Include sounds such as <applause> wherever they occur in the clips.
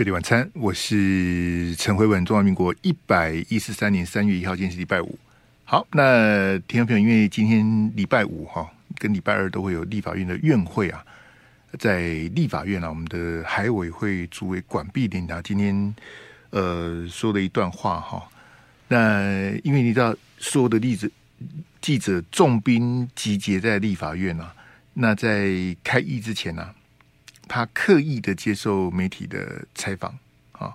费力晚餐，我是陈辉文。中华民国一百一十三年三月一号，今天是礼拜五。好，那听众朋友，因为今天礼拜五哈，跟礼拜二都会有立法院的院会啊，在立法院啊，我们的海委会主委管碧玲啊，今天呃说了一段话哈。那因为你知道，所有的例子记者重兵集结在立法院啊，那在开议之前呢、啊。他刻意的接受媒体的采访，啊，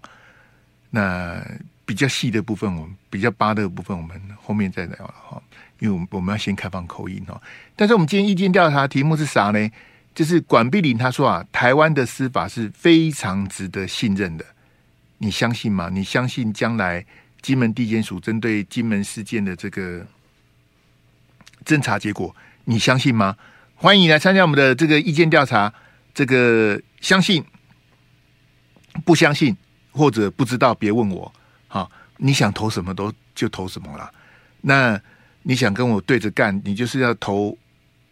那比较细的部分，我们比较八的部分，我们后面再聊了哈。因为我们我们要先开放口音哈。但是我们今天意见调查题目是啥呢？就是管碧玲他说啊，台湾的司法是非常值得信任的，你相信吗？你相信将来金门地检署针对金门事件的这个侦查结果，你相信吗？欢迎来参加我们的这个意见调查。这个相信不相信或者不知道，别问我。好，你想投什么都就投什么了。那你想跟我对着干，你就是要投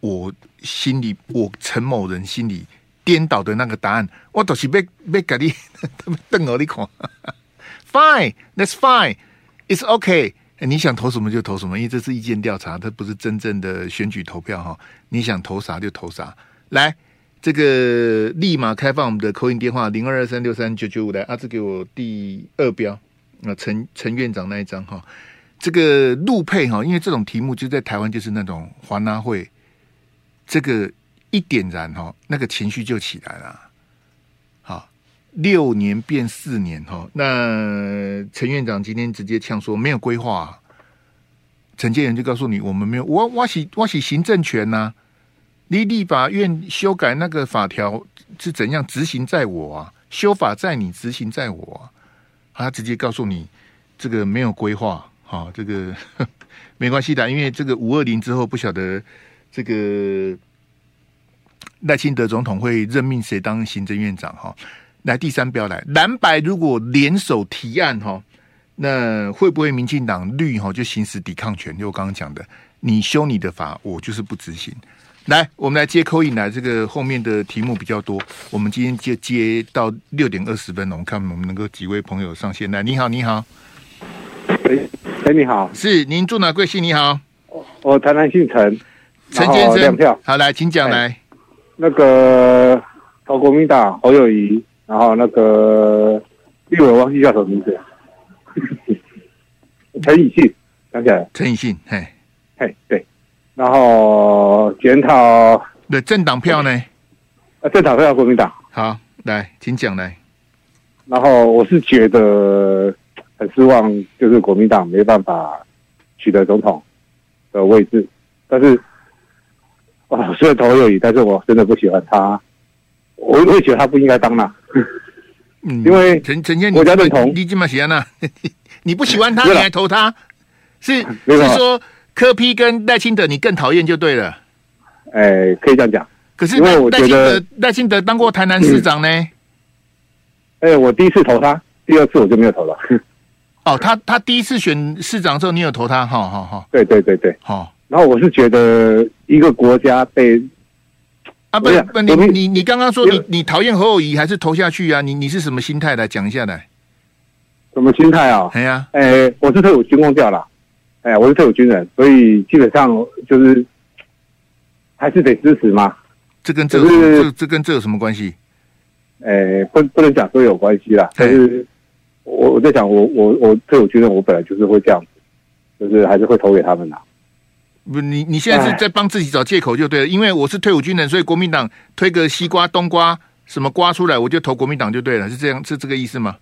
我心里我陈某人心里颠倒的那个答案。我都是被被改的，<laughs> 瞪我你看。Fine，that's fine，it's okay。你想投什么就投什么，因为这是意见调查，它不是真正的选举投票哈。你想投啥就投啥，来。这个立马开放我们的 call in 电话零二二三六三九九五来，阿志给我第二标啊，陈陈院长那一张哈，这个陆配哈，因为这种题目就在台湾就是那种华纳会，这个一点燃哈，那个情绪就起来了。好，六年变四年哈，那陈院长今天直接呛说没有规划，陈建仁就告诉你我们没有，我我是我是行政权呐、啊。你立法院修改那个法条是怎样执行在我啊？修法在你，执行在我啊！他直接告诉你，这个没有规划，哈，这个 <laughs> 没关系的，因为这个五二零之后不晓得这个赖清德总统会任命谁当行政院长哈。来第三标来蓝白如果联手提案哈，那会不会民进党绿哈就行使抵抗权？就我刚刚讲的，你修你的法，我就是不执行。来，我们来接 call in 来，这个后面的题目比较多，我们今天就接到六点二十分，我们看我们能够几位朋友上线来。你好，你好，哎哎，你好，是您住哪贵姓？你好，我台南姓陈，陈先生，两票，好来，请讲来。那个投国民党侯友谊，然后那个立委忘记叫什么名字，<laughs> 陈以信，想起来了，陈以信，嘿，嘿，对。然后检讨的政党票呢？啊，政党票国民党。好，来，请讲来。然后我是觉得很失望，就是国民党没办法取得总统的位置。但是，啊，虽然投友谊，但是我真的不喜欢他。我我也觉得他不应该当了。嗯，因为陈陈建，国家认同你这么喜欢呢？你不喜欢他，你还投他？是是说？柯批跟赖清德，你更讨厌就对了。哎、欸，可以这样讲。可是赖清德，赖清德当过台南市长呢。哎、我第一次投他，第二次我就没有投了。哦，他他第一次选市长的时候，你有投他？好好好。对对对对，好、哦。然后我是觉得一个国家被啊不不，你你你刚刚说你你讨厌侯友宜还是投下去啊？你你是什么心态来讲一下来？什么心态啊？哎呀，哎，我是退伍军公调了。哎呀，我是退伍军人，所以基本上就是还是得支持嘛。这跟这这这跟这有什么关系？哎，不不能讲说有关系啦。但是我我在想，我我我退伍军人，我本来就是会这样子，就是还是会投给他们的。不，你你现在是在帮自己找借口就对了。因为我是退伍军人，所以国民党推个西瓜、冬瓜什么瓜出来，我就投国民党就对了，是这样是这个意思吗？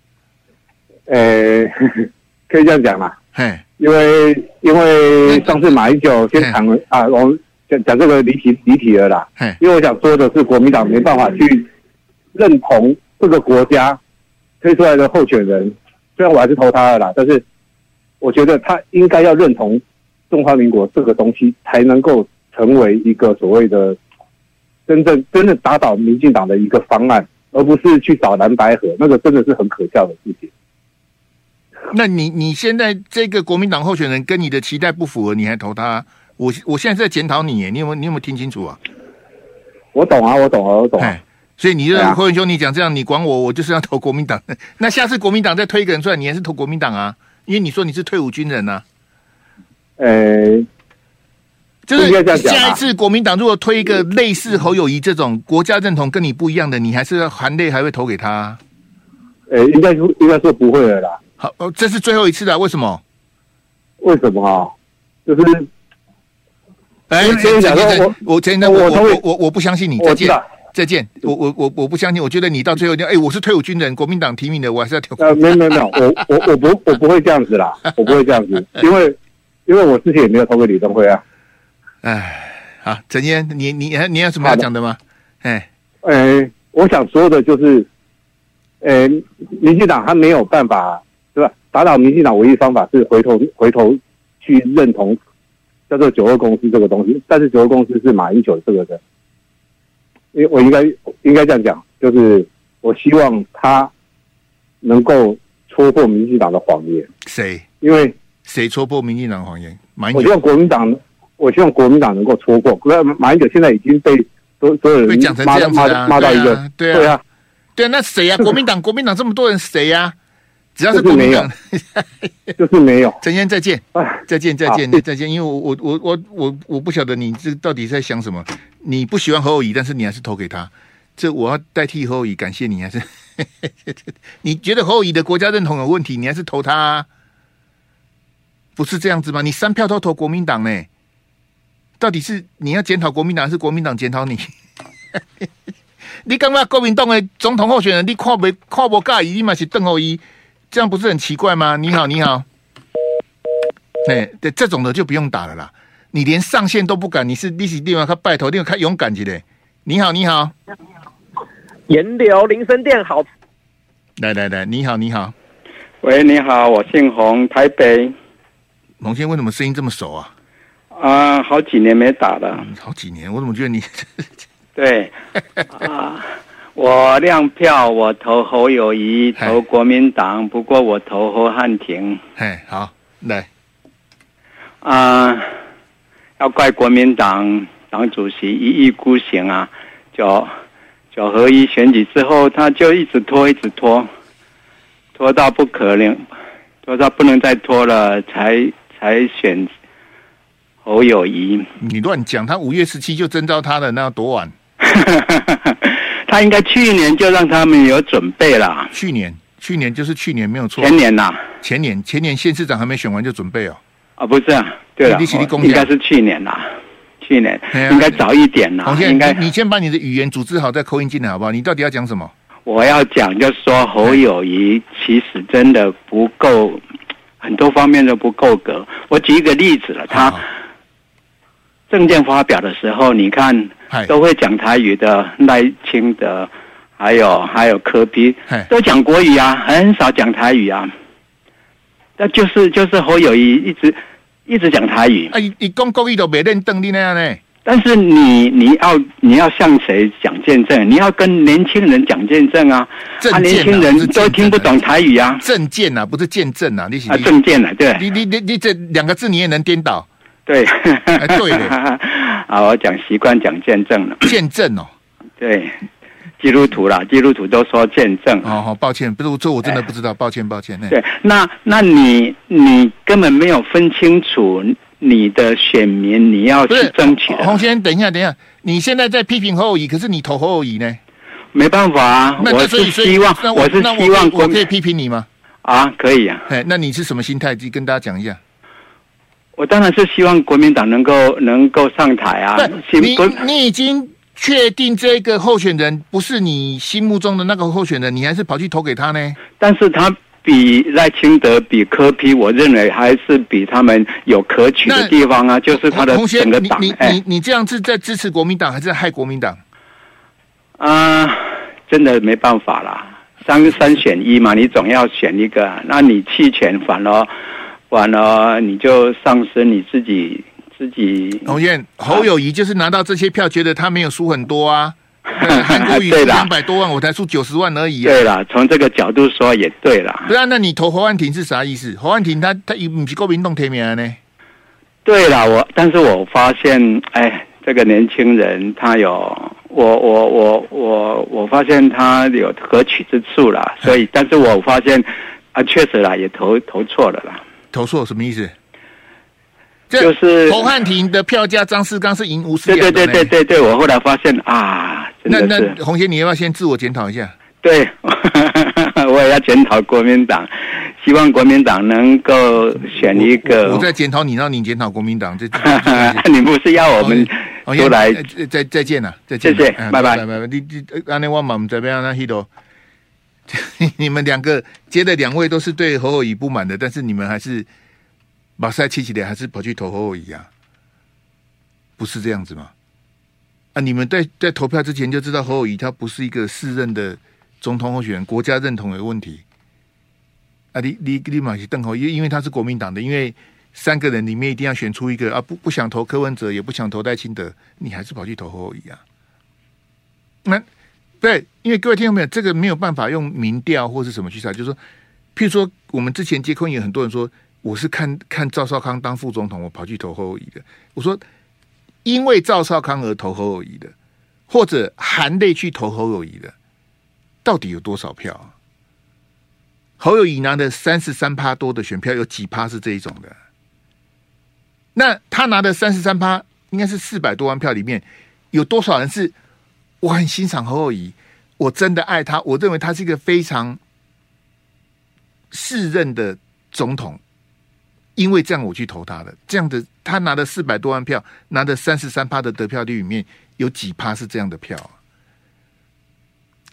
哎，<laughs> 可以这样讲嘛。嘿。因为因为上次马英九先谈啊，我们讲讲这个离题离题了啦。因为我想说的是，国民党没办法去认同这个国家推出来的候选人，虽然我还是投他了啦，但是我觉得他应该要认同中华民国这个东西，才能够成为一个所谓的真正真正打倒民进党的一个方案，而不是去找蓝白河，那个真的是很可笑的事情。那你你现在这个国民党候选人跟你的期待不符合，你还投他？我我现在是在检讨你，你有没有你有没有听清楚啊？我懂啊，我懂啊，我懂啊。所以你就侯文兄，你讲这样，你管我，我就是要投国民党。<laughs> 那下次国民党再推一个人出来，你还是投国民党啊？因为你说你是退伍军人呐、啊。呃、欸，就是下一次国民党如果推一个类似侯友谊这种国家认同跟你不一样的，你还是含泪还会投给他、啊？呃、欸，应该说应该说不会了啦。好，哦，这是最后一次了，为什么？为什么啊？就是，哎，陈先生，我陈先生，我我我我不相信你，再见。再见，我我我我不相信，我觉得你到最后，哎，我是退伍军人，国民党提名的，我还是要投。呃，没有没有没有，我我我不我不会这样子啦，我不会这样子，<laughs> 因为因为我之前也没有投给李登辉啊。哎，好，陈先生，你你还你有什么要讲的吗？哎，哎，我想说的就是，呃，民进党他没有办法？打倒民进党唯一方法是回头回头去认同叫做九二共识这个东西，但是九二共识是马英九这个人。因为我应该应该这样讲，就是我希望他能够戳破民进党的谎言。谁？因为谁戳破民进党谎言？我希望国民党，我希望国民党能够戳破。可是马英九现在已经被所所有人骂骂骂到一个，对啊，对啊，对啊，那谁呀？国民党，国民党这么多人，谁呀？<laughs> 只要是国民党，就是没有。<laughs> <laughs> 陈先，再见，再见，再见，再见。因为我我我我我我不晓得你这到底在想什么。你不喜欢侯友宜，但是你还是投给他。这我要代替侯友宜感谢你，还是 <laughs> 你觉得侯友宜的国家认同有问题，你还是投他啊？不是这样子吗？你三票都投国民党呢？到底是你要检讨国民党，还是国民党检讨你？你刚刚国民党的总统候选人，你看不看不介意，你嘛是邓侯宜。这样不是很奇怪吗？你好，你好，对对，这种的就不用打了啦。你连上线都不敢，你是你是另外他拜托，另外他勇敢起来。你好，你好，颜流林森店好。来来来，你好，你好。喂，你好，我姓洪，台北。洪先生为什么声音这么熟啊？啊，好几年没打了。嗯、好几年，我怎么觉得你？<laughs> 对 <laughs> 啊。我亮票，我投侯友谊，投国民党。不过我投侯汉廷。嘿，好，来。啊、呃，要怪国民党党主席一意孤行啊！九九合一选举之后，他就一直拖，一直拖，拖到不可能，拖到不能再拖了，才才选侯友谊。你乱讲，他五月十七就征召他的，那要多晚？<laughs> 他应该去年就让他们有准备了。去年，去年就是去年没有错。前年呐，前年，前年县市长还没选完就准备哦。啊，不是啊，对了，应该是去年啦，去年应该早一点啦。应该你先把你的语言组织好，再扣音进来好不好？你到底要讲什么？我要讲就是说侯友谊其实真的不够，很多方面都不够格。我举一个例子了，他证件发表的时候，你看。都会讲台语的赖清德，还有还有柯 P，都讲国语啊，很少讲台语啊。那就是就是侯友谊一直一直讲台语。啊，你讲国语都没认邓丽那样呢？但是你你要你要向谁讲见证？你要跟年轻人讲见证啊！啊，年轻人都听不懂台语啊。证件啊，不是见证啊，你啊，证件啊，对。你你你你这两个字你也能颠倒？对，哎、对的。<laughs> 啊，我讲习惯讲见证了。见证哦，对，基督徒啦，基督徒都说见证。哦，好，抱歉，不是这我真的不知道，抱歉，抱歉。对，那那你你根本没有分清楚你的选民，你要去争取。洪先生，等一下，等一下，你现在在批评侯友宜，可是你投侯友宜呢？没办法啊，我是希望，我，我是希望我可以批评你吗？啊，可以啊。哎，那你是什么心态？跟大家讲一下。我当然是希望国民党能够能够上台啊！你你已经确定这个候选人不是你心目中的那个候选人，你还是跑去投给他呢？但是他比赖清德、比柯 P，我认为还是比他们有可取的地方啊！就是他的整个党。你你你，你这样是在支持国民党，还是在害国民党？啊，真的没办法啦，三三选一嘛，你总要选一个，那你弃权反而。完了，你就丧失你自己自己。洪燕侯友谊就是拿到这些票，觉得他没有输很多啊。<laughs> 韩国瑜输两百多万，我才输九十万而已。对了，从这个角度说也对了。对啊，那你投侯汉廷是啥意思？侯汉廷他他有不是国民党提名呢？对了，我但是我发现，哎，这个年轻人他有，我我我我我发现他有可取之处啦，所以，但是我发现啊，确实啦，也投投错了啦。投诉什么意思？就是侯汉廷的票价，张世刚是赢吴思对对对对对对，我后来发现啊，那那洪先，你要不要先自我检讨一下？对，<laughs> 我也要检讨国民党，希望国民党能够选一个。我，我在检讨你，让你检讨国民党，这 <laughs> 你不是要我们出来？再再见了，再见，谢谢，拜拜，拜拜。你你安内我们这边那希多，<laughs> 你们两个接的两位都是对侯友宜不满的，但是你们还是马赛七七的，还是跑去投侯友宜啊？不是这样子吗？啊，你们在在投票之前就知道侯友宜他不是一个适任的。总统候选人国家认同有问题啊！你你立马去邓侯，因因为他是国民党的，因为三个人里面一定要选出一个啊！不不想投柯文哲，也不想投戴清德，你还是跑去投侯友宜啊？那对，因为各位听到没有？这个没有办法用民调或是什么去查，就是说，譬如说，我们之前接空也很多人说，我是看看赵少康当副总统，我跑去投侯友宜的。我说，因为赵少康而投侯友宜的，或者含泪去投侯友宜的。到底有多少票？侯友宜拿的三十三趴多的选票，有几趴是这一种的？那他拿的三十三趴，应该是四百多万票里面，有多少人是我很欣赏侯友宜，我真的爱他，我认为他是一个非常适任的总统，因为这样我去投他的。这样的他拿的四百多万票，拿的三十三趴的得票率里面，有几趴是这样的票啊？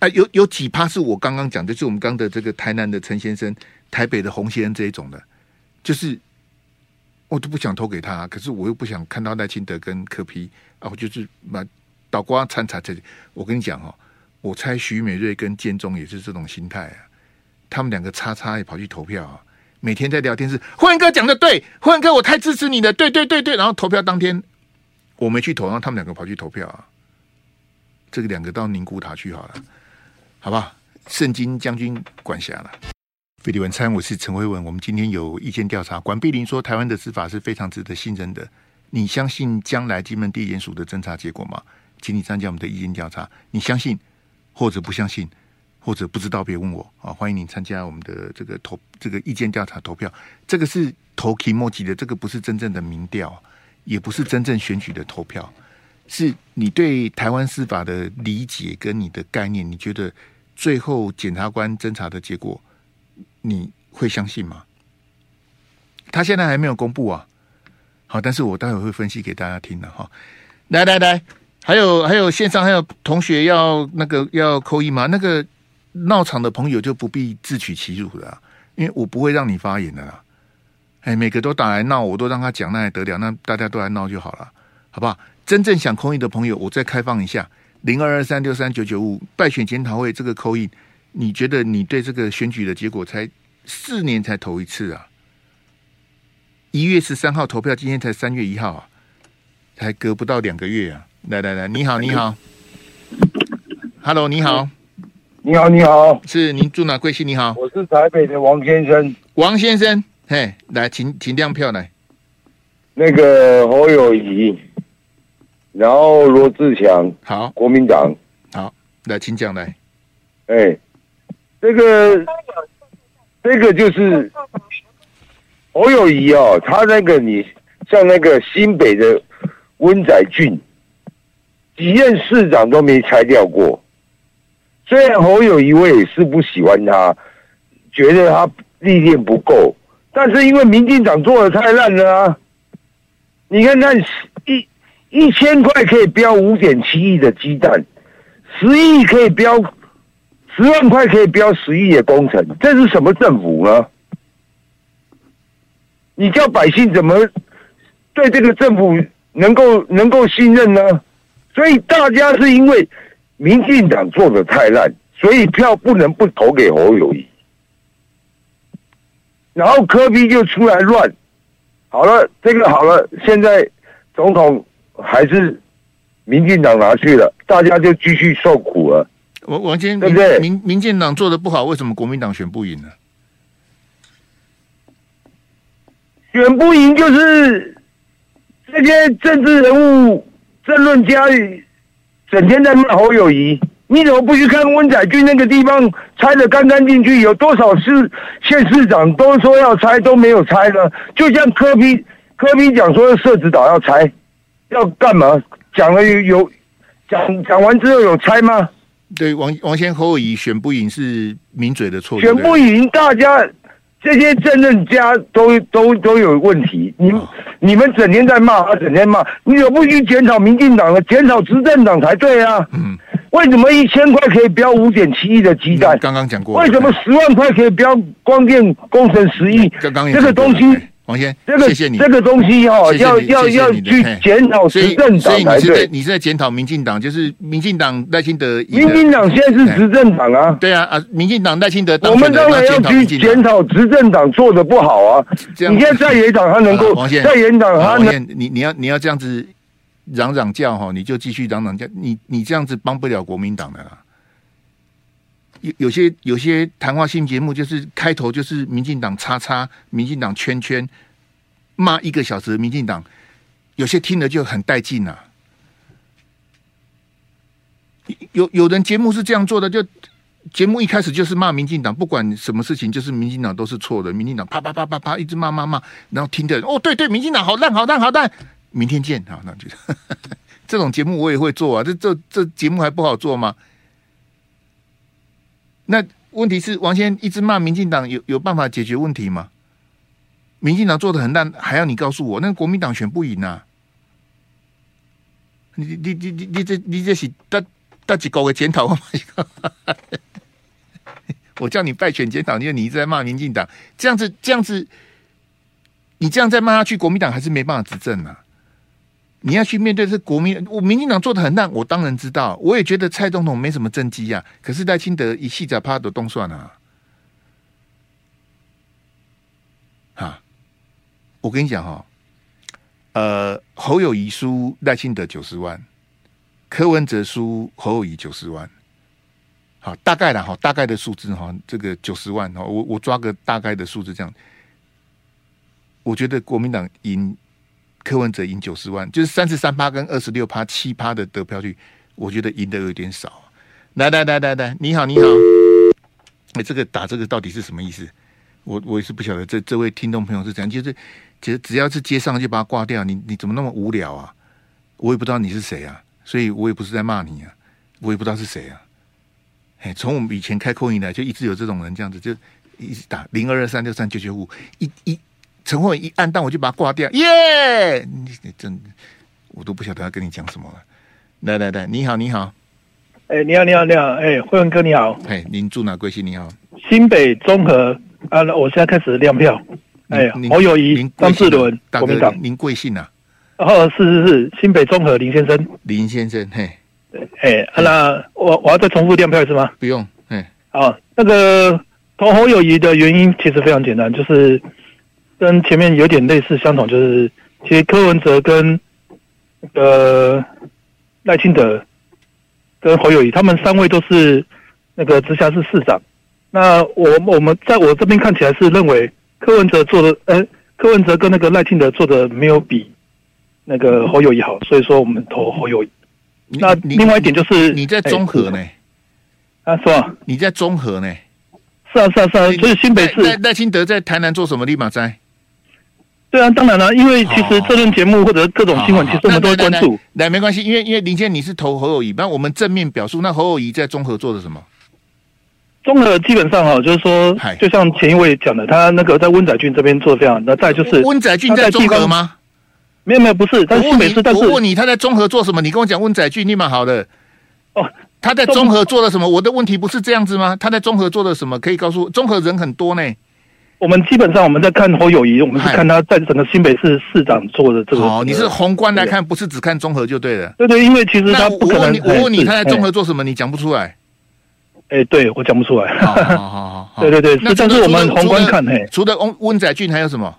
哎，有有几趴是我刚刚讲的，就是我们刚的这个台南的陈先生、台北的洪先生这一种的，就是我都不想投给他，可是我又不想看到赖清德跟柯 P 啊，我就是把倒瓜掺杂这里。我跟你讲哦，我猜许美瑞跟建中也是这种心态啊，他们两个叉叉也跑去投票啊，每天在聊天室，霍文哥讲的对，霍文哥我太支持你了，对对对对，然后投票当天我没去投，然后他们两个跑去投票啊，这个两个到宁古塔去好了。好吧，圣经将军管辖了。费利晚餐，我是陈慧文。我们今天有意见调查，管碧玲说台湾的司法是非常值得信任的。你相信将来金门地检署的侦查结果吗？请你参加我们的意见调查。你相信或者不相信，或者不知道，别问我啊！欢迎你参加我们的这个投这个意见调查投票。这个是投 k 莫 m 的，这个不是真正的民调，也不是真正选举的投票。是你对台湾司法的理解跟你的概念，你觉得最后检察官侦查的结果，你会相信吗？他现在还没有公布啊。好，但是我待会会分析给大家听的哈。来来来，还有还有线上还有同学要那个要扣一吗？那个闹场的朋友就不必自取其辱了，因为我不会让你发言的啦。哎，每个都打来闹，我都让他讲，那还得了？那大家都来闹就好了，好不好？真正想扣一的朋友，我再开放一下零二二三六三九九五败选检讨会这个扣一，你觉得你对这个选举的结果才四年才投一次啊？一月十三号投票，今天才三月一号啊，才隔不到两个月啊！来来来，你好，你好，Hello，你好，你好，你好，是您住哪贵姓？你好，我是台北的王先生，王先生，嘿，来，请请亮票来，那个侯友谊。然后罗志强，好，国民党，好，来，请讲来。哎，这个，这个就是侯友谊哦，他那个你像那个新北的温载俊，几任市长都没拆掉过。虽然侯友宜我也是不喜欢他，觉得他历练不够，但是因为民进党做的太烂了啊！你看看一。一千块可以标五点七亿的鸡蛋，十亿可以标十万块可以标十亿的工程，这是什么政府呢？你叫百姓怎么对这个政府能够能够信任呢？所以大家是因为民进党做的太烂，所以票不能不投给侯友谊，然后科比就出来乱，好了，这个好了，现在总统。还是民进党拿去了，大家就继续受苦了。王王坚，对不对？民民进党做的不好，为什么国民党选不赢呢？选不赢就是这些政治人物、政论家整天在骂侯友谊，你怎么不去看温载俊那个地方拆得干干净净？有多少市县市长都说要拆都没有拆呢？就像柯比柯比讲说社子岛要拆，要干嘛？讲了有有讲讲完之后有拆吗？对，王王先侯友谊选不赢是名嘴的错，选不赢大家。这些政论家都都都有问题，你你们整天在骂他，整天骂，你怎么不去检讨民进党呢，检讨执政党才对啊？嗯，为什么一千块可以标五点七亿的鸡蛋？刚刚讲过。为什么十万块可以标光电工程十亿？刚刚这个东西。王先，这个谢谢你，这个东西哈、哦，要要要去检讨执政党。所以你是在你是在检讨民进党，就是民进党赖清德。民进党现在是执政党啊。对啊啊，民进党赖清德。我们当然要去检讨执政党做的不好啊。你现在在野党他能够，在野党他能，你你要你要这样子嚷嚷叫哈，你就继续嚷嚷叫，你你这样子帮不了国民党的啦。有有些有些谈话性节目，就是开头就是民进党叉叉，民进党圈圈，骂一个小时民进党，有些听了就很带劲呐。有有人节目是这样做的，就节目一开始就是骂民进党，不管什么事情，就是民进党都是错的，民进党啪啪啪啪啪一直骂骂骂，然后听的人哦对对，民进党好烂好烂好烂，明天见啊，那就 <laughs> 这种节目我也会做啊，这这这节目还不好做吗？那问题是王先一直骂民进党，有有办法解决问题吗？民进党做的很烂，还要你告诉我，那国民党选不赢啊？你你你你你这你这是大大几高个检讨吗？<laughs> 我叫你败选检讨，因为你一直在骂民进党，这样子这样子，你这样再骂下去，国民党还是没办法执政啊。你要去面对是国民，我民进党做的很烂，我当然知道，我也觉得蔡总统没什么政绩呀。可是赖清德一气在趴都动算啊，啊，我跟你讲哈，呃，侯友宜输赖清德九十万，柯文哲输侯友宜九十万，好，大概啦，哈，大概的数字哈，这个九十万哈，我我抓个大概的数字这样，我觉得国民党赢。柯文哲赢九十万，就是三十三趴跟二十六趴七趴的得票率，我觉得赢的有点少。来来来来来，你好你好，哎，这个打这个到底是什么意思？我我也是不晓得。这这位听众朋友是怎样，就是其实只要是接上就把它挂掉。你你怎么那么无聊啊？我也不知道你是谁啊，所以我也不是在骂你啊，我也不知道是谁啊。哎，从我们以前开扣音来，就一直有这种人这样子，就一直打零二二三六三九九五一一。陈慧一按，但我就把它挂掉。耶！你你真，我都不晓得要跟你讲什么了。来来来，你好你好，哎、欸，你好你好你好，哎、欸，慧文哥你好，哎，您住哪贵姓？你好，新北中和啊，我现在开始亮票。哎，侯友谊、张志伦，国民党，您贵姓啊？哦，是是是，新北中和林先生，林先生，嘿，哎，那我我要再重复亮票是吗？不用，哎，好，那个投侯友谊的原因其实非常简单，就是。跟前面有点类似相同，就是其实柯文哲跟那个赖清德跟侯友谊，他们三位都是那个直辖市市长。那我我们在我这边看起来是认为柯文哲做的，呃，柯文哲跟那个赖清德做的没有比那个侯友谊好，所以说我们投侯友谊。那另外一点就是你在综合呢？啊，是吧？你在综合呢？是啊，是啊，是啊，就是新北市。赖赖清德在台南做什么？立马在。对啊，当然了，因为其实这轮节目或者各种新闻，其实我们都会关注。来，没关系，因为因为林健你是投侯友宜，那我们正面表述。那侯友宜在中合做的什么？中合基本上哈，就是说，就像前一位讲的，他那个在温载俊这边做的非常。那再就是温载俊在中合吗？没有没有，不是。但是每次但是我问你，他在中合做什么？你跟我讲温载俊立马好的。哦，他在中合做了什么？我的问题不是这样子吗？他在中合做了什么？可以告诉我，中和人很多呢。我们基本上我们在看侯友谊，我们是看他在整个新北市市长做的这个。哦，你是宏观来看，不是只看综合就对了。对对，因为其实他不可能。我问你，他在综合做什么？你讲不出来。哎，对我讲不出来。好好好，<laughs> 对对对，那但是我们宏观看，嘿，除了温温仔俊还有什么？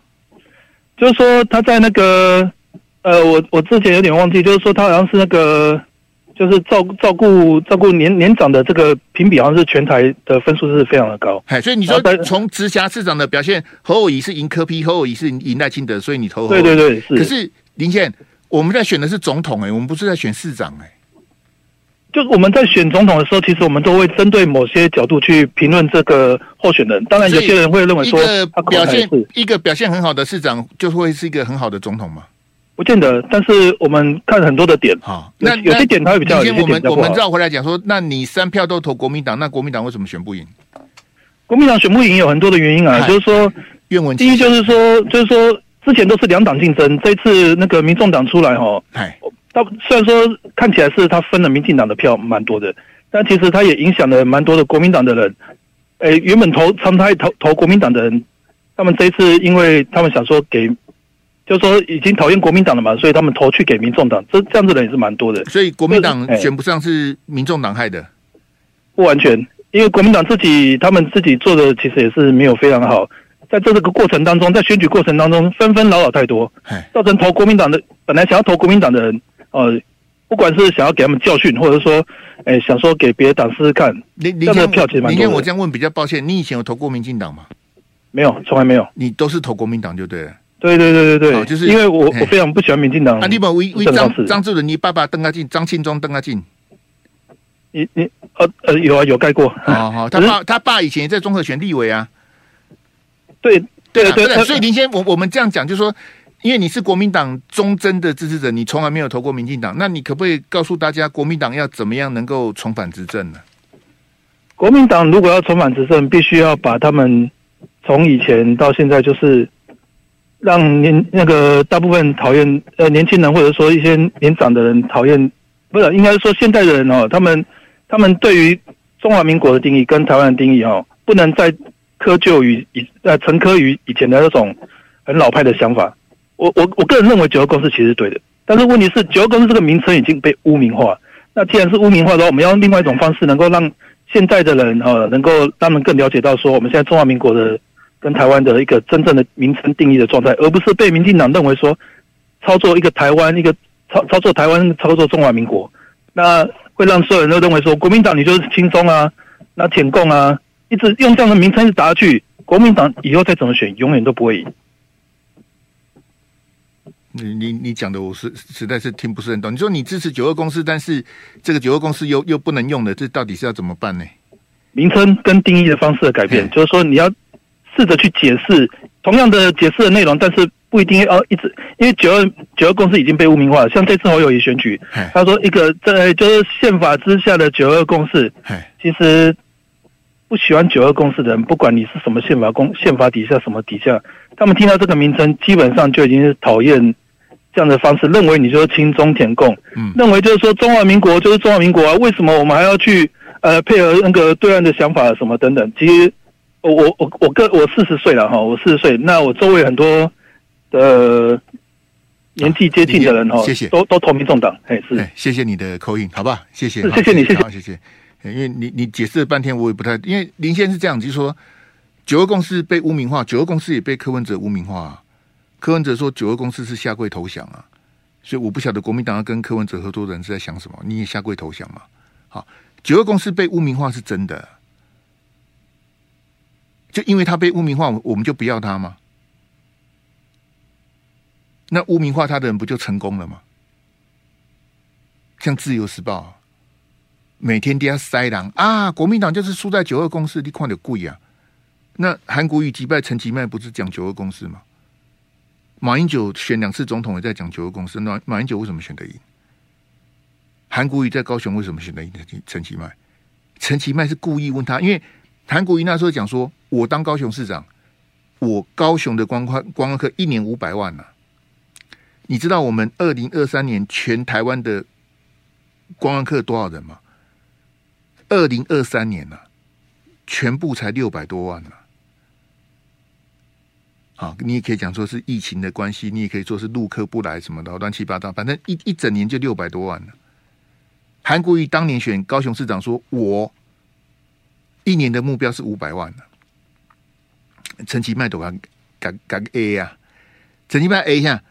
就是说他在那个，呃，我我之前有点忘记，就是说他好像是那个。就是照照顾照顾年年长的这个评比，好像是全台的分数是非常的高。哎，所以你说从直辖市长的表现，侯友宜是赢柯 P，侯友宜是赢赖清德，所以你投。对对对，是。可是林健，我们在选的是总统哎、欸，我们不是在选市长哎、欸。就我们在选总统的时候，其实我们都会针对某些角度去评论这个候选人。当然，有些人会认为说，他表现一个表现很好的市长，就会是一个很好的总统吗？不见得。但是我们看很多的点，哈，那有些点他会比较。我们我们绕回来讲说，那你三票都投国民党，那国民党为什么选不赢？国民党选不赢有很多的原因啊，就是说，第一就是说，就是说之前都是两党竞争，这次那个民众党出来哈，他虽然说看起来是他分了民进党的票蛮多的，但其实他也影响了蛮多的国民党的人。诶，原本投常态投投国民党的人，他们这一次因为他们想说给，就是说已经讨厌国民党了嘛，所以他们投去给民众党，这这样子的人也是蛮多的。所以国民党选不上是民众党害的？不完全，因为国民党自己他们自己做的其实也是没有非常好。在这个过程当中，在选举过程当中，纷纷扰扰太多，造成投国民党的本来想要投国民党的人。呃，不管是想要给他们教训，或者说，哎，想说给别的党试试看，你你这样的票其实蛮多。今天我这样问比较抱歉，你以前有投过民进党吗？没有，从来没有。你都是投国民党就对了。对对对对对，就是因为我我非常不喜欢民进党。啊，你把为为张张志伦，你爸爸邓家进，张庆忠邓家进，你你呃呃有啊有盖过。好好，<laughs> 他爸他爸以前也在综合选立委啊。对对对对，所以林先我我们这样讲，就是说。因为你是国民党忠贞的支持者，你从来没有投过民进党，那你可不可以告诉大家，国民党要怎么样能够重返执政呢？国民党如果要重返执政，必须要把他们从以前到现在，就是让年那个大部分讨厌呃年轻人或者说一些年长的人讨厌，不是应该说现代的人哦，他们他们对于中华民国的定义跟台湾的定义哦，不能再窠臼于以呃沉窠于以前的那种很老派的想法。我我我个人认为九二共识其实是对的，但是问题是九二共识这个名称已经被污名化。那既然是污名化的话，我们要用另外一种方式，能够让现在的人啊，能够让他们更了解到说，我们现在中华民国的跟台湾的一个真正的名称定义的状态，而不是被民进党认为说操作一个台湾，一个操操作台湾，操作中华民国，那会让所有人都认为说，国民党你就是亲中啊，那舔共啊，一直用这样的名称一直打下去，国民党以后再怎么选，永远都不会赢。你你你讲的我是实在是听不是很懂。你说你支持九二公司，但是这个九二公司又又不能用的，这到底是要怎么办呢？名称跟定义的方式的改变，就是说你要试着去解释同样的解释的内容，但是不一定要一直，因为九二九二共识已经被污名化了。像这次侯友宜选举，他说一个在就是宪法之下的九二共识，其实不喜欢九二共识的人，不管你是什么宪法公宪法底下什么底下，他们听到这个名称，基本上就已经是讨厌。这样的方式，认为你就是亲中舔共，嗯，认为就是说中华民国就是中华民国啊，为什么我们还要去呃配合那个对岸的想法什么等等？其实我我我我个我四十岁了哈，我四十岁，那我周围很多呃年纪接近的人哈，谢谢，都都投民众党，哎是，谢谢你的口音，好吧，谢谢，谢谢你，谢谢，谢谢，因为你你解释了半天，我也不太，因为林先生是这样，就是说九二共识被污名化，九二共识也被柯文哲污名化啊。柯文哲说：“九二共识是下跪投降啊，所以我不晓得国民党要跟柯文哲合作的人是在想什么。你也下跪投降嘛？好，九二共识被污名化是真的，就因为他被污名化，我们就不要他吗？那污名化他的人不就成功了吗？像自由时报啊每天都要塞狼啊，国民党就是输在九二共识，你看得贵啊。那韩国瑜击败陈其迈，不是讲九二共识吗？”马英九选两次总统也在讲九二共识，那马英九为什么选得赢？韩国瑜在高雄为什么选得赢陈其迈？陈其迈是故意问他，因为韩国瑜那时候讲说：“我当高雄市长，我高雄的观光观光客一年五百万呢、”你知道我们二零二三年全台湾的观光客多少人吗？二零二三年呢、啊，全部才六百多万呢、啊。你也可以讲说是疫情的关系，你也可以说是陆客不来什么的，乱七八糟，反正一一整年就六百多万了。韩国瑜当年选高雄市长，说我一年的目标是五百万了。陈其迈都敢敢敢 A 呀？陈其迈 A 一下，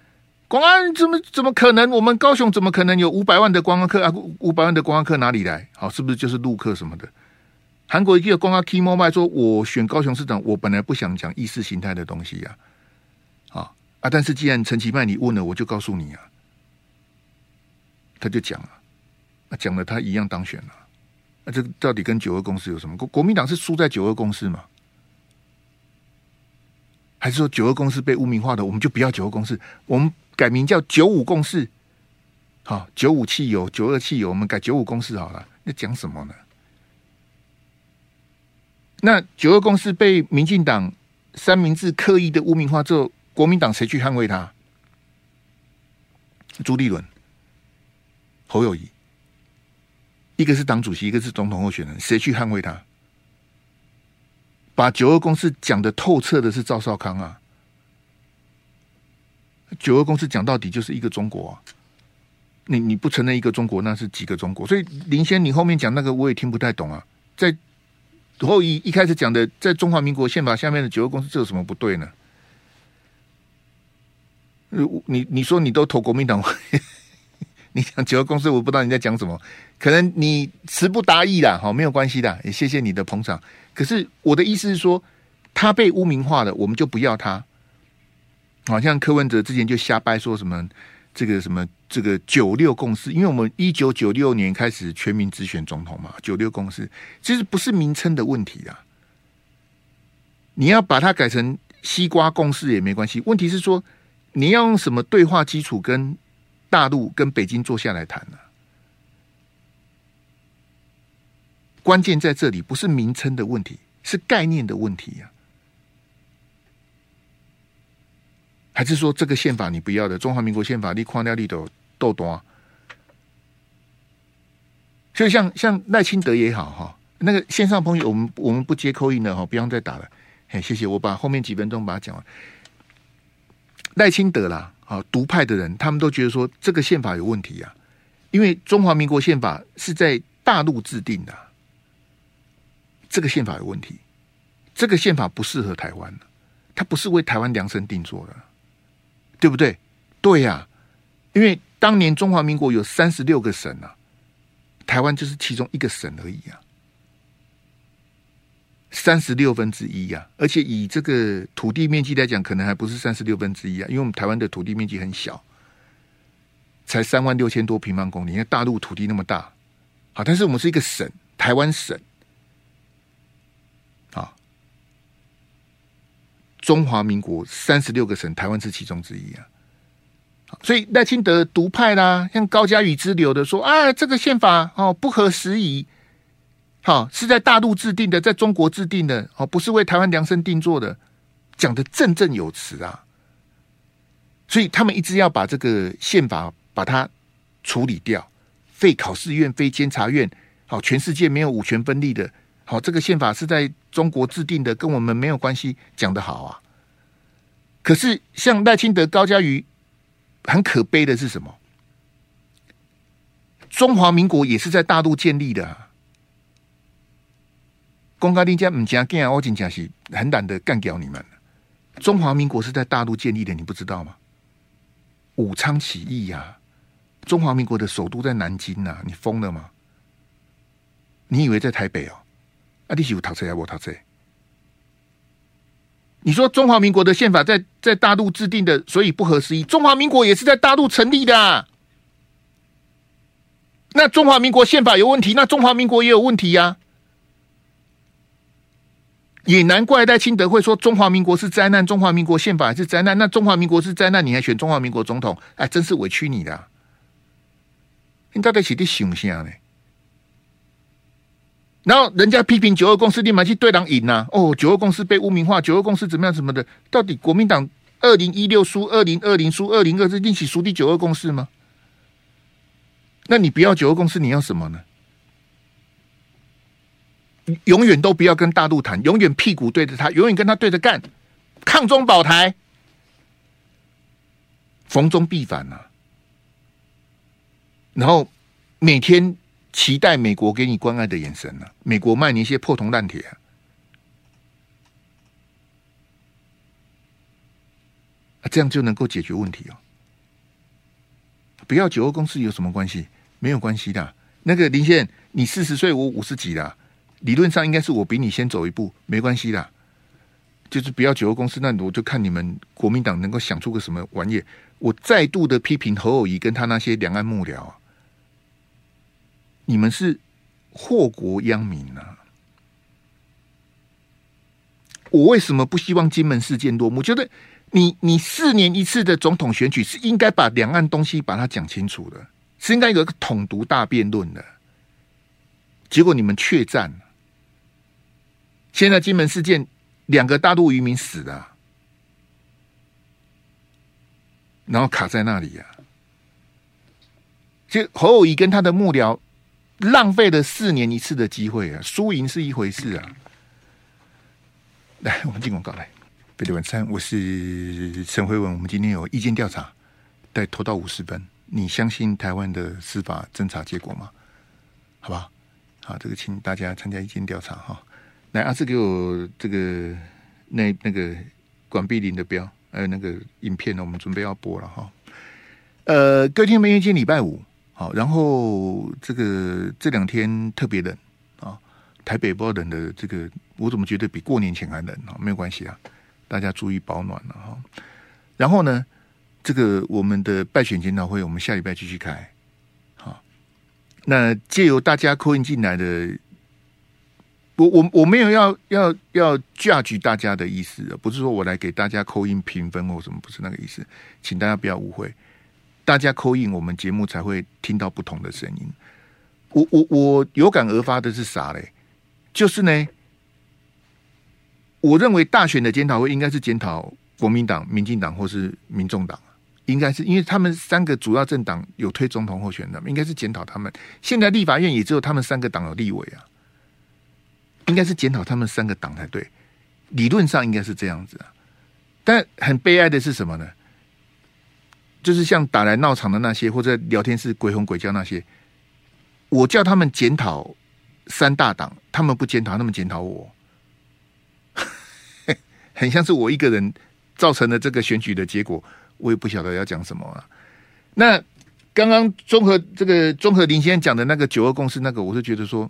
公安怎么怎么可能？我们高雄怎么可能有五百万的观光客啊？五百万的观光客哪里来？好，是不是就是陆客什么的？韩国一个公开 key mobile 说：“我选高雄市长，我本来不想讲意识形态的东西呀，啊啊！但是既然陈其迈你问了，我就告诉你啊。”他就讲了，那讲了他一样当选了。那这到底跟九二共识有什么？国国民党是输在九二共识吗？还是说九二共识被污名化的，我们就不要九二共识，我们改名叫九五共识？好，九五汽油、九二汽油，我们改九五共识好了。那讲什么呢？那九二共识被民进党三明治刻意的污名化之后，国民党谁去捍卫他？朱立伦、侯友宜，一个是党主席，一个是总统候选人，谁去捍卫他？把九二共识讲得透彻的是赵少康啊！九二共识讲到底就是一个中国啊！你你不承认一个中国，那是几个中国？所以林先，你后面讲那个我也听不太懂啊。在后一一开始讲的，在中华民国宪法下面的九二共识，这有什么不对呢？你你说你都投国民党，<laughs> 你讲九二共识，我不知道你在讲什么，可能你词不达意啦，好，没有关系的，也谢谢你的捧场。可是我的意思是说，他被污名化了，我们就不要他。好像柯文哲之前就瞎掰说什么这个什么这个九六共识，因为我们一九九六年开始全民直选总统嘛，九六共识其实不是名称的问题啊。你要把它改成西瓜共识也没关系，问题是说。你要用什么对话基础跟大陆、跟北京坐下来谈呢？关键在这里，不是名称的问题，是概念的问题呀。还是说这个宪法你不要的？中华民国宪法你框掉里头豆多。所以像像赖清德也好哈，那个线上朋友，我们我们不接扣音了哈，不用再打了。嘿，谢谢，我把后面几分钟把它讲完。赖清德啦，啊，独派的人，他们都觉得说这个宪法有问题呀，因为中华民国宪法是在大陆制定的，这个宪法有问题，这个宪法不适合台湾，它不是为台湾量身定做的，对不对？对呀，因为当年中华民国有三十六个省啊，台湾就是其中一个省而已啊。三十六分之一呀，而且以这个土地面积来讲，可能还不是三十六分之一啊，因为我们台湾的土地面积很小，才三万六千多平方公里，因为大陆土地那么大，好，但是我们是一个省，台湾省，中华民国三十六个省，台湾是其中之一啊，所以赖清德独派啦，像高嘉瑜之流的说啊，这个宪法哦不合时宜。好，是在大陆制定的，在中国制定的，哦，不是为台湾量身定做的，讲的振振有词啊。所以他们一直要把这个宪法把它处理掉，废考试院、非监察院，好，全世界没有五权分立的，好，这个宪法是在中国制定的，跟我们没有关系，讲得好啊。可是像赖清德、高嘉瑜，很可悲的是什么？中华民国也是在大陆建立的啊。公开定价唔加干！我真正是很懒得干掉你们。中华民国是在大陆建立的，你不知道吗？武昌起义呀、中华民国的首都在南京呐、啊，你疯了吗？你以为在台北哦？啊，你是有读册还是无读册？你说中华民国的宪法在在大陆制定的，所以不合时宜。中华民国也是在大陆成立的、啊，那中华民国宪法有问题，那中华民国也有问题呀、也难怪戴清德会说中华民国是灾难，中华民国宪法是灾难。那中华民国是灾难，你还选中华民国总统？哎，真是委屈你了。你到底是在想啥呢？然后人家批评九二共识立马去对党赢呐。哦，九二共识被污名化，九二共识怎么样怎么的？到底国民党二零一六输二零二零输二零二是一起输第九二共识吗？那你不要九二共识，你要什么呢？永远都不要跟大陆谈，永远屁股对着他，永远跟他对着干，抗中保台，逢中必反呐、啊。然后每天期待美国给你关爱的眼神呢、美国卖你一些破铜烂铁啊，啊，这样就能够解决问题哦。不要九二共识有什么关系？没有关系的。那个林先，你四十岁，我五十几了。理论上应该是我比你先走一步，没关系的。就是不要九二共识，那我就看你们国民党能够想出个什么玩意。我再度的批评侯友宜跟他那些两岸幕僚，你们是祸国殃民啊！我为什么不希望金门事件落幕？觉得你你四年一次的总统选举是应该把两岸东西把它讲清楚的，是应该有个统独大辩论的。结果你们怯战，现在金门事件两个大陆渔民死了，然后卡在那里呀、啊。就侯友宜跟他的幕僚浪费了四年一次的机会啊，输赢是一回事啊。来，我们进广告来。贝蒂晚餐，我是陈辉文。我们今天有意见调查，带投到五十分。你相信台湾的司法侦查结果吗？好吧，好，这个请大家参加意见调查哈。来，阿志给我这个那那个管碧玲的标，还有那个影片呢，我们准备要播了哈。呃，各位听众们，今天礼拜五，好，然后这个这两天特别冷啊。台北不冷的这个，我怎么觉得比过年前还冷啊？没有关系啊，大家注意保暖了哈。然后呢，这个我们的败选检讨会，我们下礼拜继续开。好，那借由大家 call in 进来的，我我我没有要要要架局大家的意思，不是说我来给大家 call in 评分或什么，不是那个意思，请大家不要误会。大家扣印我们节目才会听到不同的声音。我我我有感而发的是啥嘞？就是呢，我认为大选的检讨会应该是检讨国民党、民进党或是民众党，应该是因为他们三个主要政党有推总统候选的，应该是检讨他们。现在立法院也只有他们三个党有立委啊，应该是检讨他们三个党才对。理论上应该是这样子啊，但很悲哀的是什么呢？就是像打来闹场的那些，或者聊天室鬼吼鬼叫那些，我叫他们检讨。三大党，他们不检讨，他们检讨我，<laughs> 很像是我一个人造成的这个选举的结果，我也不晓得要讲什么啊。那刚刚综合这个综合林先生讲的那个九二共识，那个我是觉得说，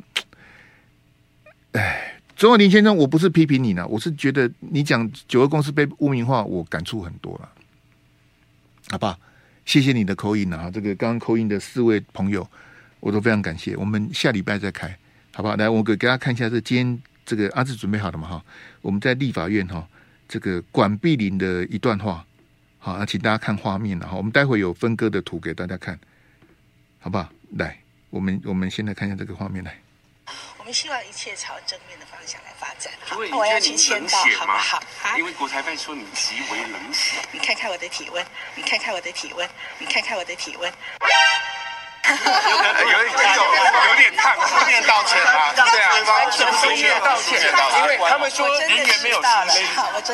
哎，综合林先生，我不是批评你呢，我是觉得你讲九二共识被污名化，我感触很多了，好不好？谢谢你的口音啊，这个刚刚口音的四位朋友，我都非常感谢。我们下礼拜再开。好不好？来，我给给大家看一下，这今天这个阿志准备好了嘛？哈，我们在立法院哈，这个管碧玲的一段话，好，那请大家看画面了哈。我们待会有分割的图给大家看，好不好？来，我们我们现在看一下这个画面来。希望一切朝正面的方向来发展。好，我要去签到，好不好？好。因为国台办说你极为冷血。你看看我的体温，你看看我的体温，你看看我的体温。有有有有点烫，顺便道歉啊！对啊，顺便道歉，因为他们说人员没有雷达，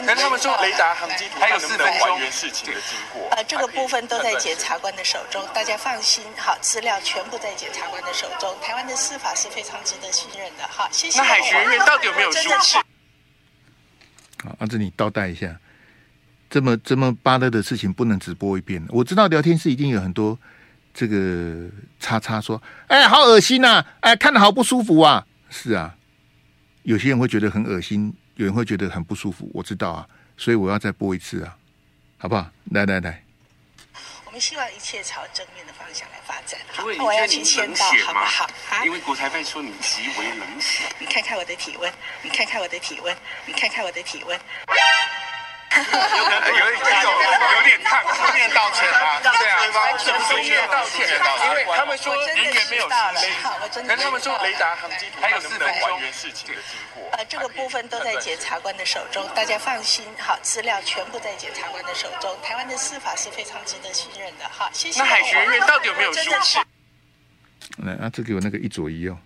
跟他们说雷达航机还有四分钟还原事情的经过。呃，这个部分都在检察官的手中，大家放心。好，资料全部在检察官的手中。台湾的司法是非常值得信任的。好，谢谢。那海学院到底有没有输气？好，阿志，你倒带一下，这么这么巴勒的事情不能只播一遍。我知道聊天室一定有很多。这个叉叉说：“哎，好恶心呐、啊！哎，看的好不舒服啊！是啊，有些人会觉得很恶心，有人会觉得很不舒服。我知道啊，所以我要再播一次啊，好不好？来来来，我们希望一切朝正面的方向来发展。好，我要去签到，好不好？好，因为国台办说你极为冷血。你看看我的体温，你看看我的体温，你看看我的体温。”有有有有点烫，顺便道歉啊！对啊，顺便道歉，因为他们说人员没有雷达，跟他们说雷达航机还有四分钟还原事情的经过。呃，这个部分都在检察官的手中，大家放心。好，资料全部在检察官的手中。台湾的司法是非常值得信任的。好，谢谢。那海学院到底有没有输气？来啊，这个有那个一左一右，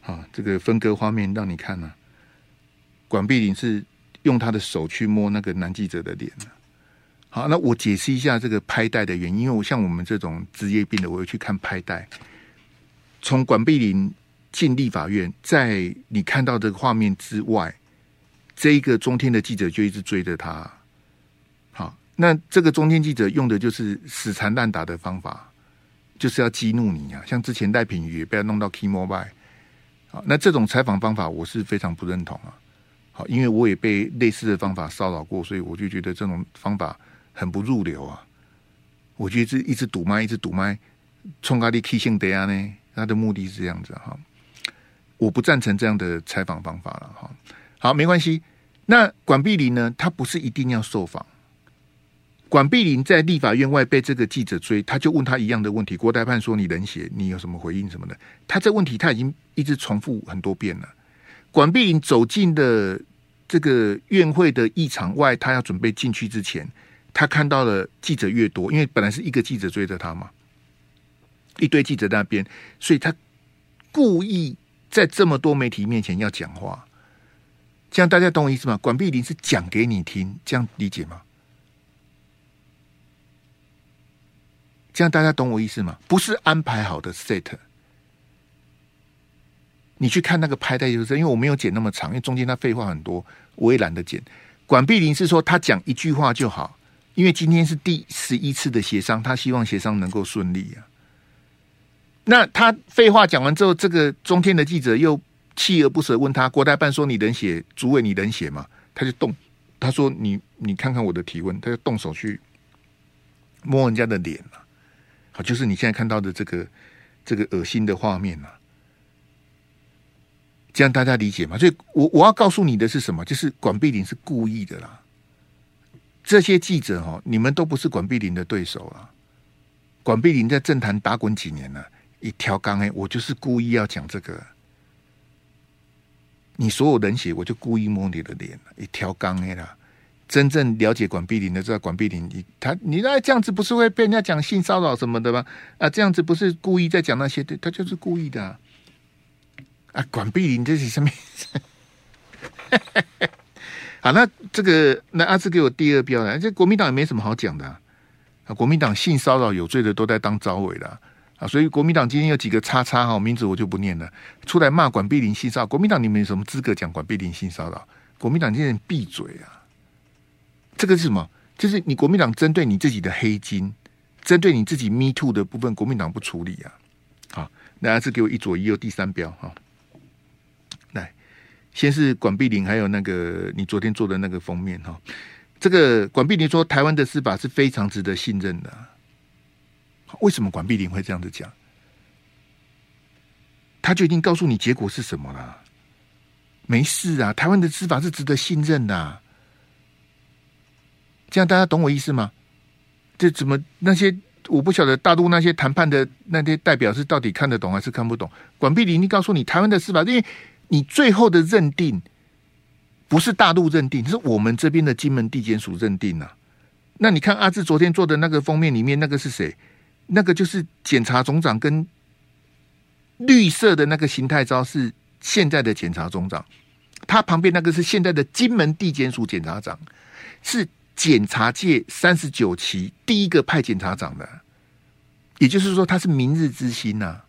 好，这个分割画面让你看呢、啊。管碧玲是。用他的手去摸那个男记者的脸。好，那我解释一下这个拍带的原因，因为我像我们这种职业病的，我会去看拍带。从管碧玲进立法院，在你看到这个画面之外，这一个中天的记者就一直追着他。好，那这个中天记者用的就是死缠烂打的方法，就是要激怒你啊！像之前赖品妤被他弄到 Key Mobile，。好，那这种采访方法，我是非常不认同啊。好，因为我也被类似的方法骚扰过，所以我就觉得这种方法很不入流啊。我觉得这一直堵麦，一直堵麦，冲咖喱 K 性得啊呢，他的目的是这样子哈。我不赞成这样的采访方法了哈。好，没关系。那管碧玲呢？他不是一定要受访。管碧玲在立法院外被这个记者追，他就问他一样的问题。郭台办说你冷血，你有什么回应什么的？他这问题他已经一直重复很多遍了。管碧玲走进的这个院会的议场外，他要准备进去之前，他看到了记者越多，因为本来是一个记者追着他嘛，一堆记者在那边，所以他故意在这么多媒体面前要讲话。这样大家懂我意思吗？管碧玲是讲给你听，这样理解吗？这样大家懂我意思吗？不是安排好的 set。你去看那个拍带就是，因为我没有剪那么长，因为中间他废话很多，我也懒得剪。管碧玲是说他讲一句话就好，因为今天是第十一次的协商，他希望协商能够顺利啊。那他废话讲完之后，这个中天的记者又。锲而不舍问他，国台办说你冷血，主委你冷血吗？他就动，他说你你看看我的提问，他就动手去摸人家的脸了。好，就是你现在看到的这个这个恶心的画面了。这样大家理解吗？所以我我要告诉你的是什么？就是管碧玲是故意的啦。这些记者哦，你们都不是管碧玲的对手啊。管碧玲在政坛打滚几年了，一条杠哎，我就是故意要讲这个。你所有人血，我就故意摸你的脸，一条杠哎啦！真正了解管碧玲的知道，管碧玲你他你那这样子不是会被人家讲性骚扰什么的吗？啊，这样子不是故意在讲那些的，他就是故意的！啊管碧玲这是什么？<laughs> 好，那这个那阿志给我第二标了，这国民党也没什么好讲的啊！啊国民党性骚扰有罪的都在当召委了。啊，所以国民党今天有几个叉叉哈，名字我就不念了，出来骂管碧玲性骚扰。国民党你们有什么资格讲管碧玲性骚扰？国民党今天闭嘴啊！这个是什么？就是你国民党针对你自己的黑金，针对你自己 Me Too 的部分，国民党不处理啊！好，那阿志给我一左一右第三标哈。先是管碧玲，还有那个你昨天做的那个封面哈。这个管碧玲说，台湾的司法是非常值得信任的。为什么管碧玲会这样子讲？他就已经告诉你结果是什么了。没事啊，台湾的司法是值得信任的。这样大家懂我意思吗？这怎么那些我不晓得大陆那些谈判的那些代表是到底看得懂还是看不懂？管碧玲，你告诉你台湾的司法，因为你最后的认定不是大陆认定，是我们这边的金门地检署认定啊。那你看阿志昨天做的那个封面里面那个是谁？那个就是检察总长跟绿色的那个形态招是现在的检察总长，他旁边那个是现在的金门地检署检察长，是检察界三十九期第一个派检察长的，也就是说他是明日之星呐。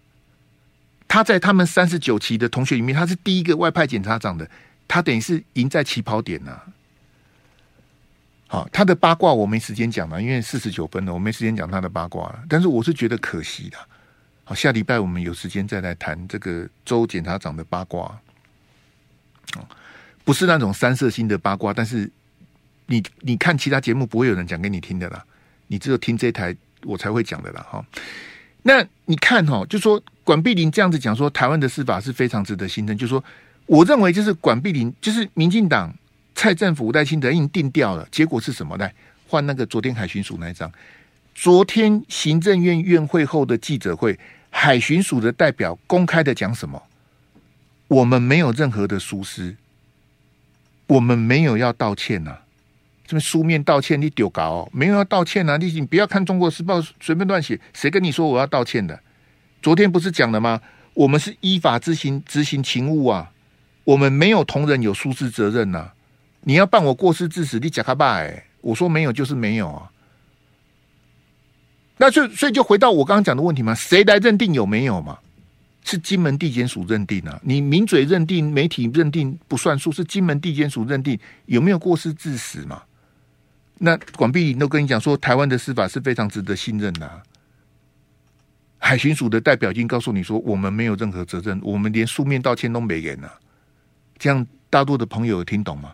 他在他们三十九期的同学里面，他是第一个外派检察长的，他等于是赢在起跑点呐。好，他的八卦我没时间讲了，因为四十九分了，我没时间讲他的八卦了。但是我是觉得可惜的。好，下礼拜我们有时间再来谈这个周检察长的八卦。不是那种三色星的八卦，但是你你看其他节目不会有人讲给你听的啦，你只有听这台我才会讲的啦。哈，那你看哈，就说管碧玲这样子讲说，台湾的司法是非常值得信任。就说我认为就是管碧玲，就是民进党。蔡政府赖清德已经定调了，结果是什么呢？换那个昨天海巡署那一张。昨天行政院院会后的记者会，海巡署的代表公开的讲什么？我们没有任何的疏失，我们没有要道歉呐、这边书面道歉你丢搞、哦，没有要道歉呐、啊。你你不要看中国时报随便乱写，谁跟你说我要道歉的？昨天不是讲了吗？我们是依法执行执行勤务啊，我们没有同仁有疏失责任呐、啊。你要办我过失致死，你假卡巴哎！我说没有就是没有啊。那就所以就回到我刚刚讲的问题嘛，谁来认定有没有嘛？是金门地检署认定啊。你名嘴认定、媒体认定不算数，是金门地检署认定有没有过失致死嘛？那管碧都跟你讲说，台湾的司法是非常值得信任的。海巡署的代表已经告诉你说，我们没有任何责任，我们连书面道歉都没人啊。这样大陆的朋友有听懂吗？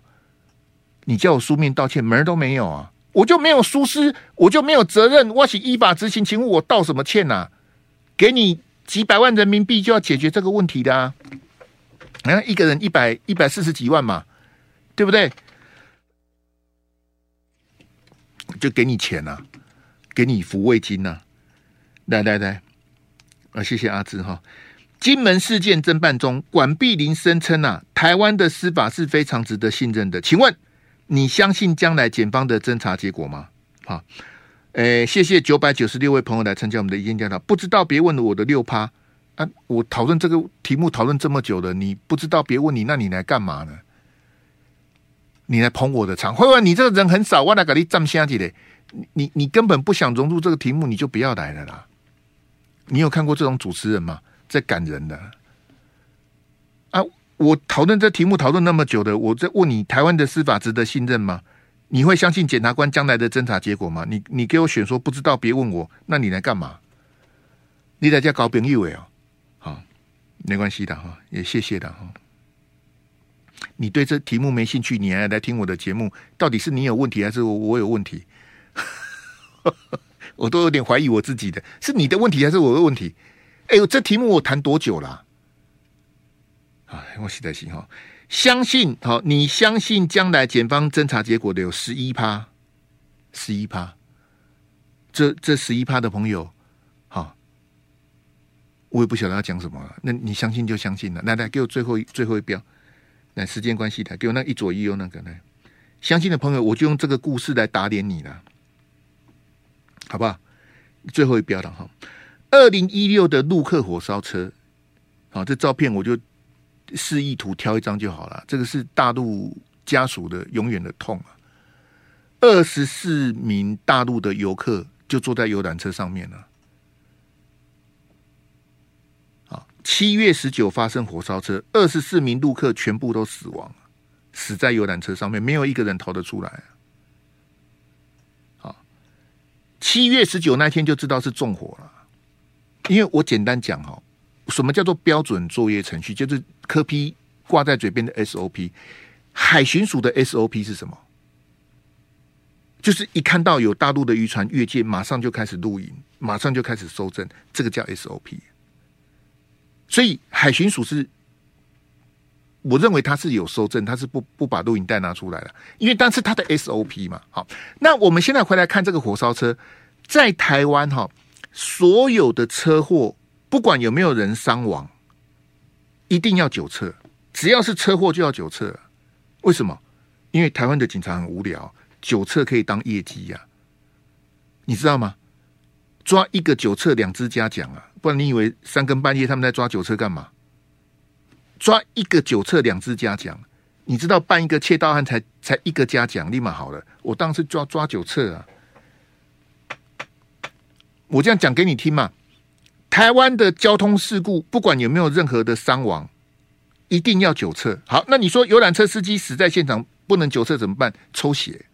你叫我书面道歉，门儿都没有啊！我就没有疏失，我就没有责任，我是依法执行请问，我道什么歉呐、给你几百万人民币就要解决这个问题的啊！好像一个人一百一百四十几万嘛，对不对？就给你钱呐、啊，给你抚慰金呐、啊！来来来，啊，谢谢阿志哈。金门事件侦办中，管碧玲声称啊，台湾的司法是非常值得信任的。请问你相信将来检方的侦查结果吗？好。诶，谢谢九百九十六位朋友来参加我们的意见调查。不知道别问了我的六趴啊！我讨论这个题目讨论这么久了，你不知道别问你，那你来干嘛呢？你来捧我的场？会会你这个人很少，我来给你站下去的。你你根本不想融入这个题目，你就不要来了啦。你有看过这种主持人吗？在感人的啊！我讨论这题目讨论那么久的，我在问你，台湾的司法值得信任吗？你会相信检察官将来的侦查结果吗？你你给我选说不知道，别问我，那你来干嘛？你在家搞朋友哎哦，好，没关系的哈，也谢谢的哈。你对这题目没兴趣，你还来听我的节目，到底是你有问题还是我有问题？<laughs> 我都有点怀疑我自己的，是你的问题还是我的问题？哎呦，这题目我谈多久了？啊，我实在是哈。相信好，你相信将来检方侦查结果的有十一趴，十一趴，这这十一趴的朋友，好，我也不晓得要讲什么了。那你相信就相信了。来来，给我最后最后一标，那时间关系的，给我那一左一右那个来。相信的朋友，我就用这个故事来打脸你了，好不好？最后一标了哈。二零一六的陆客火烧车，好，这照片我就。示意图挑一张就好了，这个是大陆家属的永远的痛啊！二十四名大陆的游客就坐在游览车上面了。七月十九发生火烧车，二十四名陆客全部都死亡，死在游览车上面，没有一个人逃得出来。啊，七月十九那天就知道是纵火了，因为我简单讲哈。什么叫做标准作业程序？就是柯 P 挂在嘴边的 SOP。海巡署的 SOP 是什么？就是一看到有大陆的渔船越界，马上就开始录影，马上就开始搜证，这个叫 SOP。所以海巡署是，我认为他是有搜证，他是不不把录影带拿出来了，因为但是他的 SOP 嘛。好，那我们现在回来看这个火烧车，在台湾哈，所有的车祸。不管有没有人伤亡，一定要酒测。只要是车祸就要酒测。为什么？因为台湾的警察很无聊，酒测可以当业绩呀。你知道吗？抓一个酒测两支嘉奖啊！不然你以为三更半夜他们在抓酒测干嘛？抓一个酒测两支嘉奖，你知道办一个窃盗案才才一个嘉奖，立马好了。我当时抓抓酒测啊！我这样讲给你听嘛。台湾的交通事故，不管有没有任何的伤亡，一定要酒测。好，那你说游览车司机死在现场不能酒测怎么办？抽血，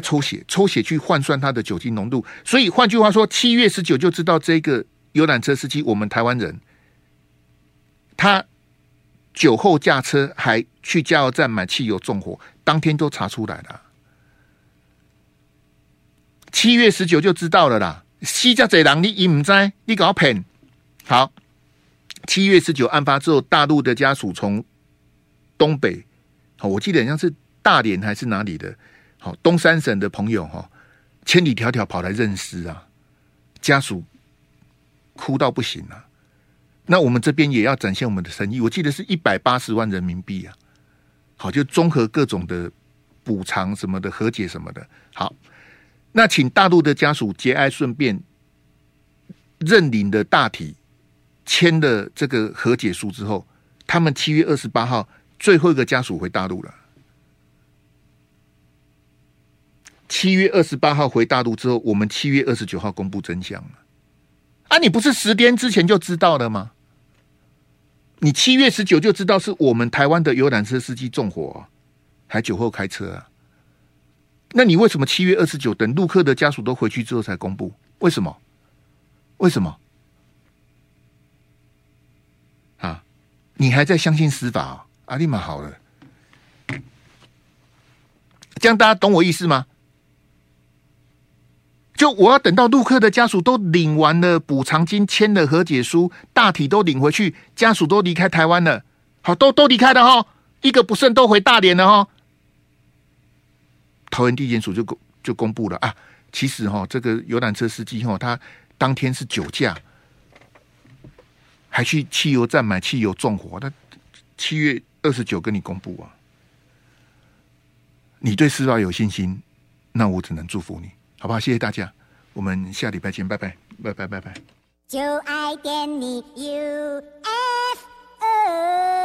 抽血，抽血去换算他的酒精浓度。所以换句话说，七月十九就知道这个游览车司机，我们台湾人，他酒后驾车还去加油站买汽油纵火，当天都查出来了。七月十九就知道了啦。西家贼狼，你一唔知，你搞骗。好，七月十九案发之后，大陆的家属从东北，好，我记得好像是大连还是哪里的，好，东三省的朋友哈，千里迢迢跑来认尸啊，家属哭到不行啊。那我们这边也要展现我们的诚意，我记得是一百八十万人民币啊，好，就综合各种的补偿什么的，和解什么的，好。那请大陆的家属节哀顺变，认领的大体，签了这个和解书之后，他们七月二十八号最后一个家属回大陆了。七月二十八号回大陆之后，我们七月二十九号公布真相了。啊，你不是十天之前就知道了吗？你七月十九就知道是我们台湾的游览车司机纵火，还酒后开车啊？那你为什么七月二十九等陆客的家属都回去之后才公布？为什么？为什么？啊！你还在相信司法啊？阿立马好了，这样大家懂我意思吗？就我要等到陆客的家属都领完了补偿金，签了和解书，大体都领回去，家属都离开台湾了，好，都都离开了哈，一个不剩都回大连了哈。桃园地检署就公就公布了啊，其实哈，这个游览车司机哈，他当天是酒驾，还去汽油站买汽油纵火，他七月二十九跟你公布啊。你对司法有信心，那我只能祝福你，好不好？谢谢大家。我们下礼拜见，拜拜，拜拜，拜拜。就爱点你，U F U。